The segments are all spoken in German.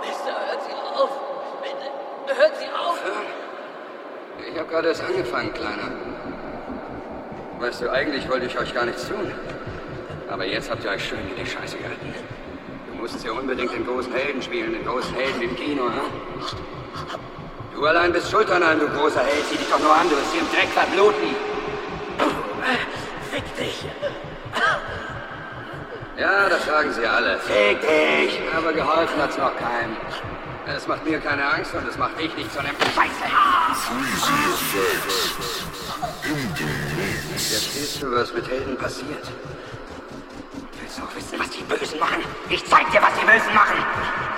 Mister, hört Sie auf. Bitte, hört Sie auf. Ich habe gerade erst angefangen, Kleiner. Weißt du, eigentlich wollte ich euch gar nichts tun. Aber jetzt habt ihr euch schön in die Scheiße gehalten. Du musst ja unbedingt den großen Helden spielen, den großen Helden im Kino, hm? Du allein bist schuld an du großer Held. Sieh dich doch nur an, du wirst hier im Dreck verbluten. Ja, das sagen sie alle. Fick dich! Aber geholfen hat's noch keinem. Es macht mir keine Angst und es macht dich nicht zu einem Scheiße. Jetzt siehst du, was mit Helden passiert. Willst du auch wissen, was die Bösen machen? Ich zeig dir, was die Bösen machen!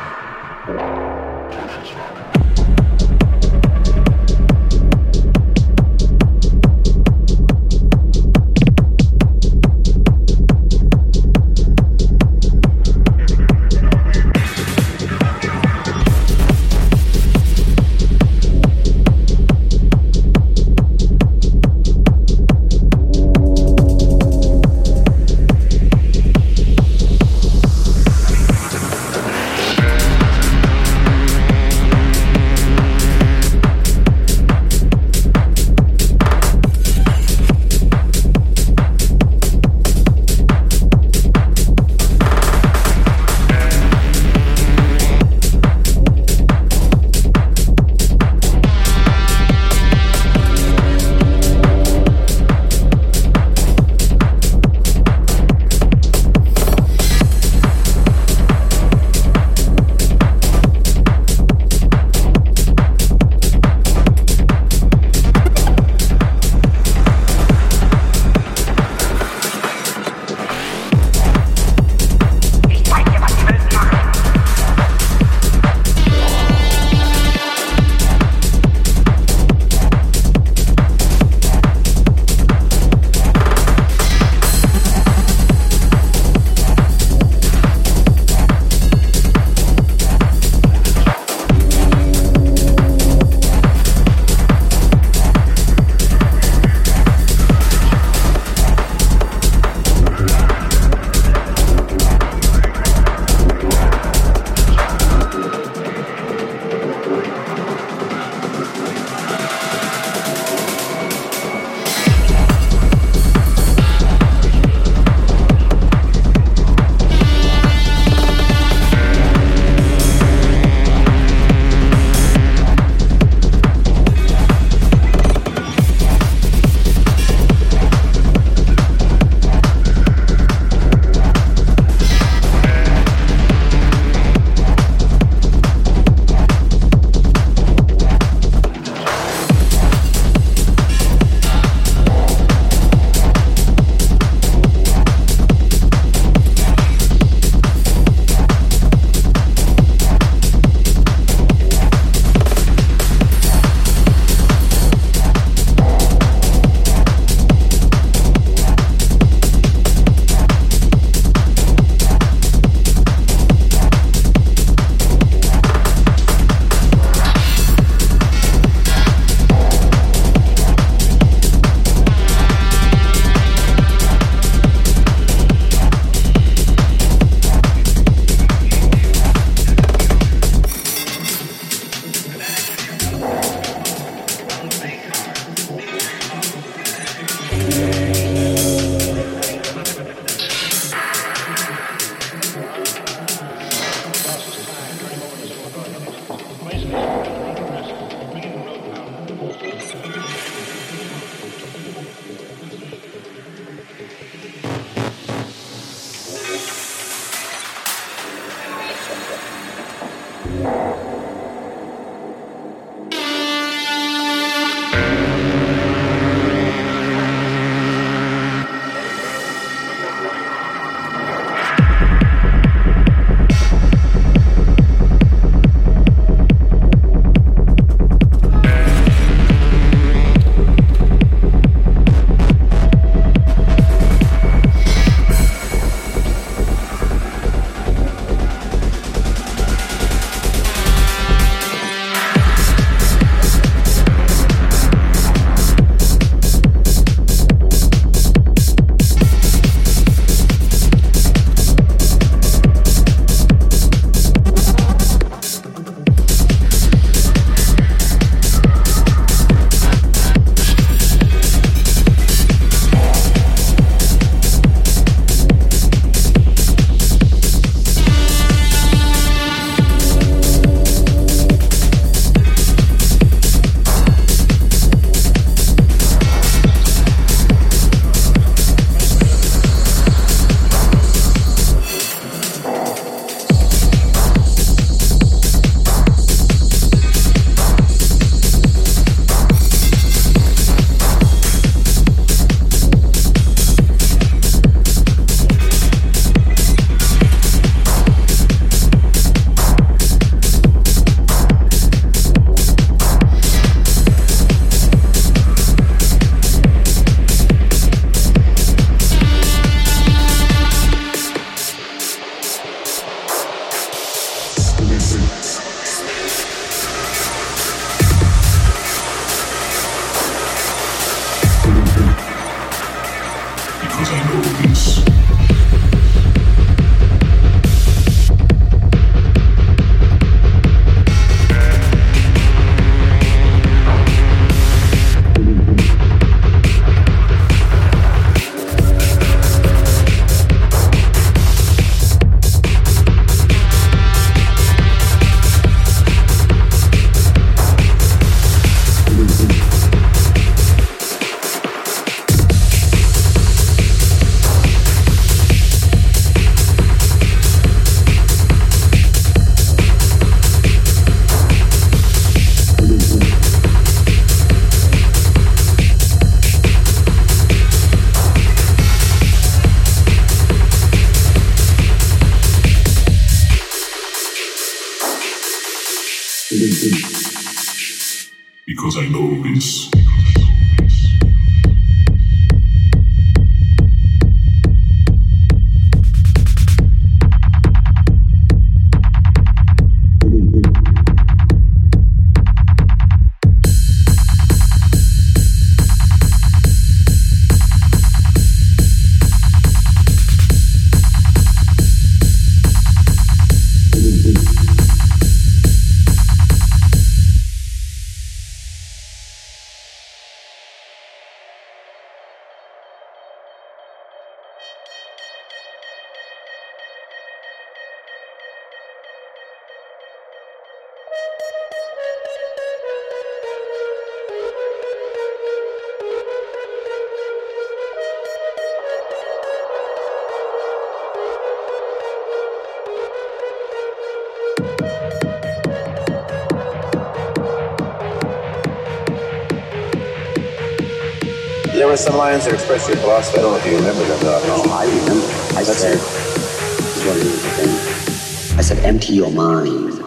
Some lines that expressed your philosophy. I don't know if you remember them. Though. No, I remember. I That's said, it. this is what it is again. I said, empty your mind.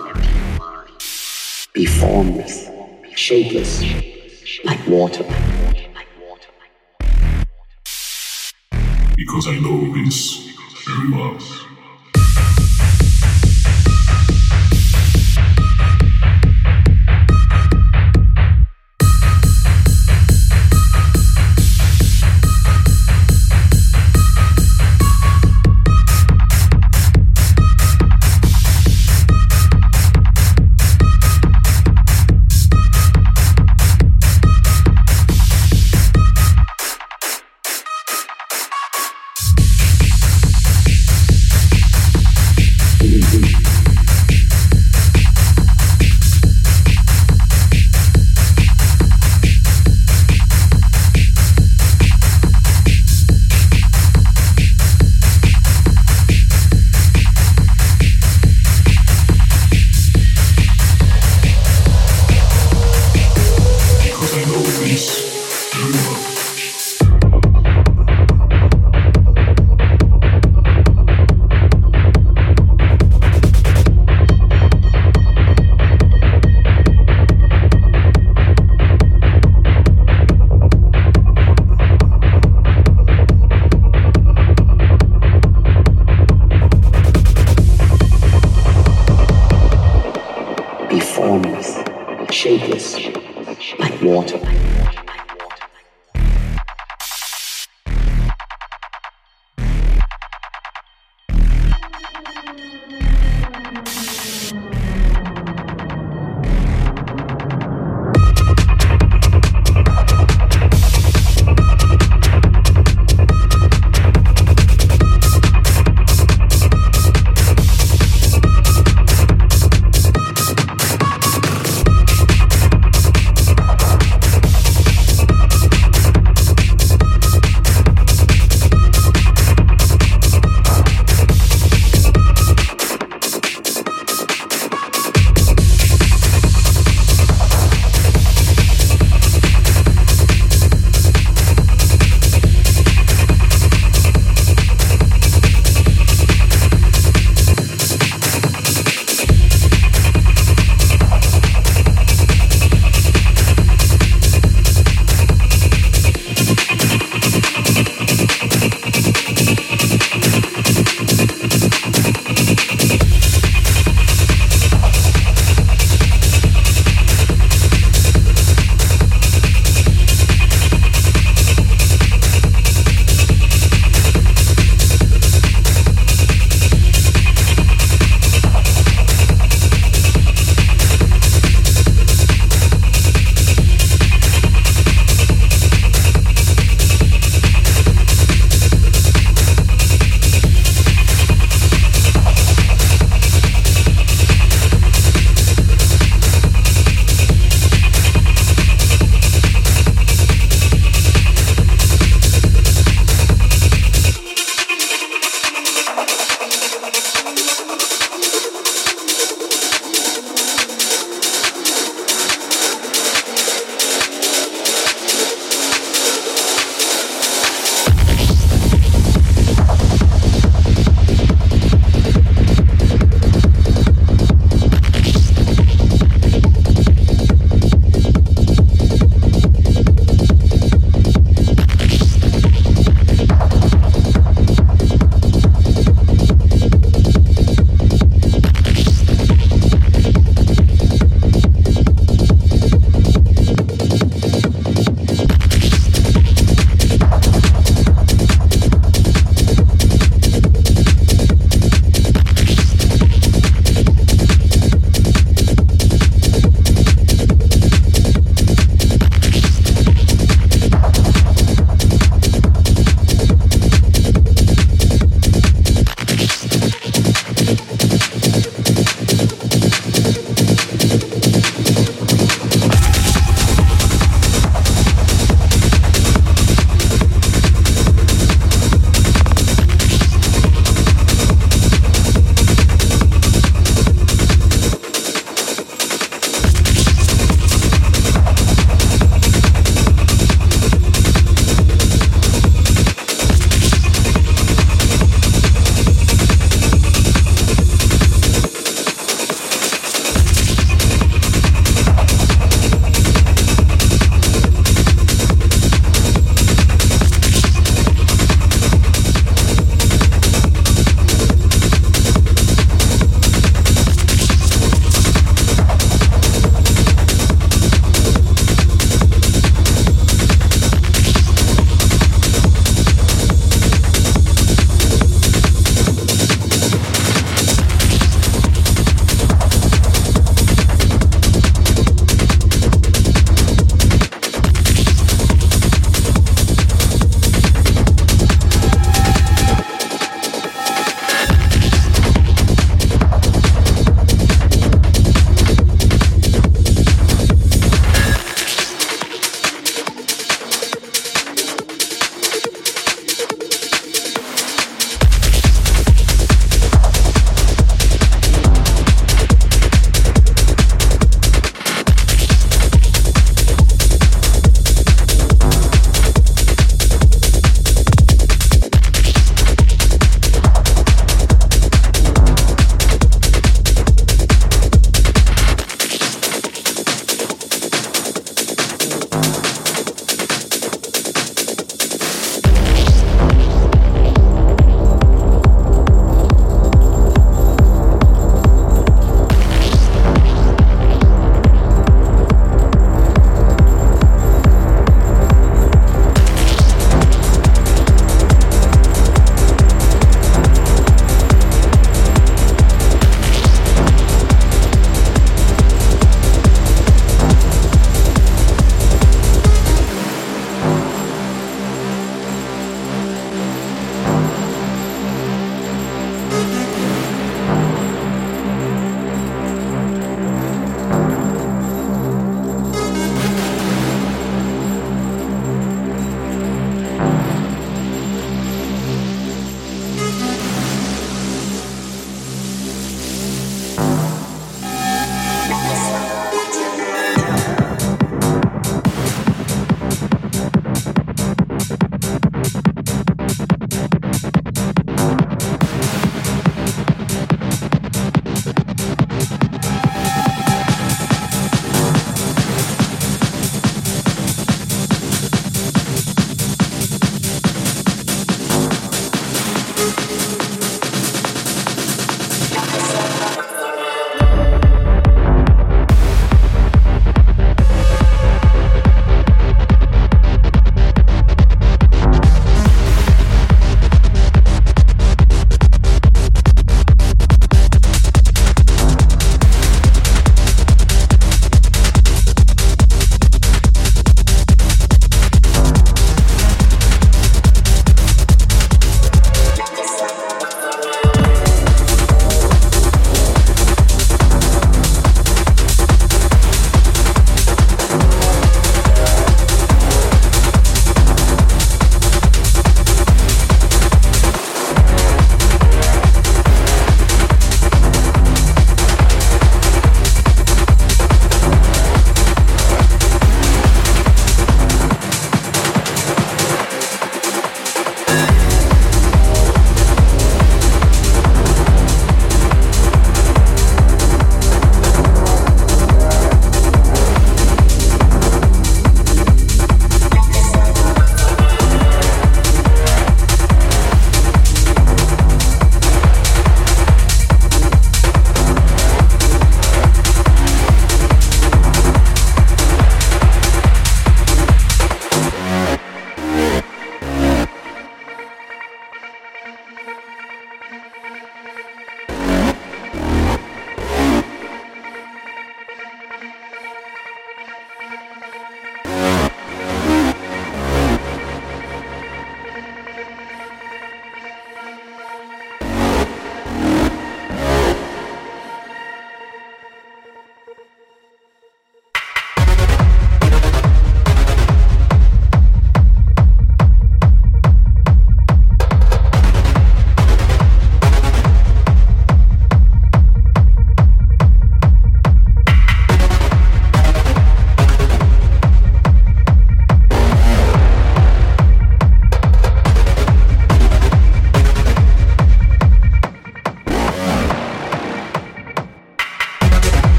Be formless, shapeless, like water. Because I know this very well.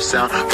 Sound.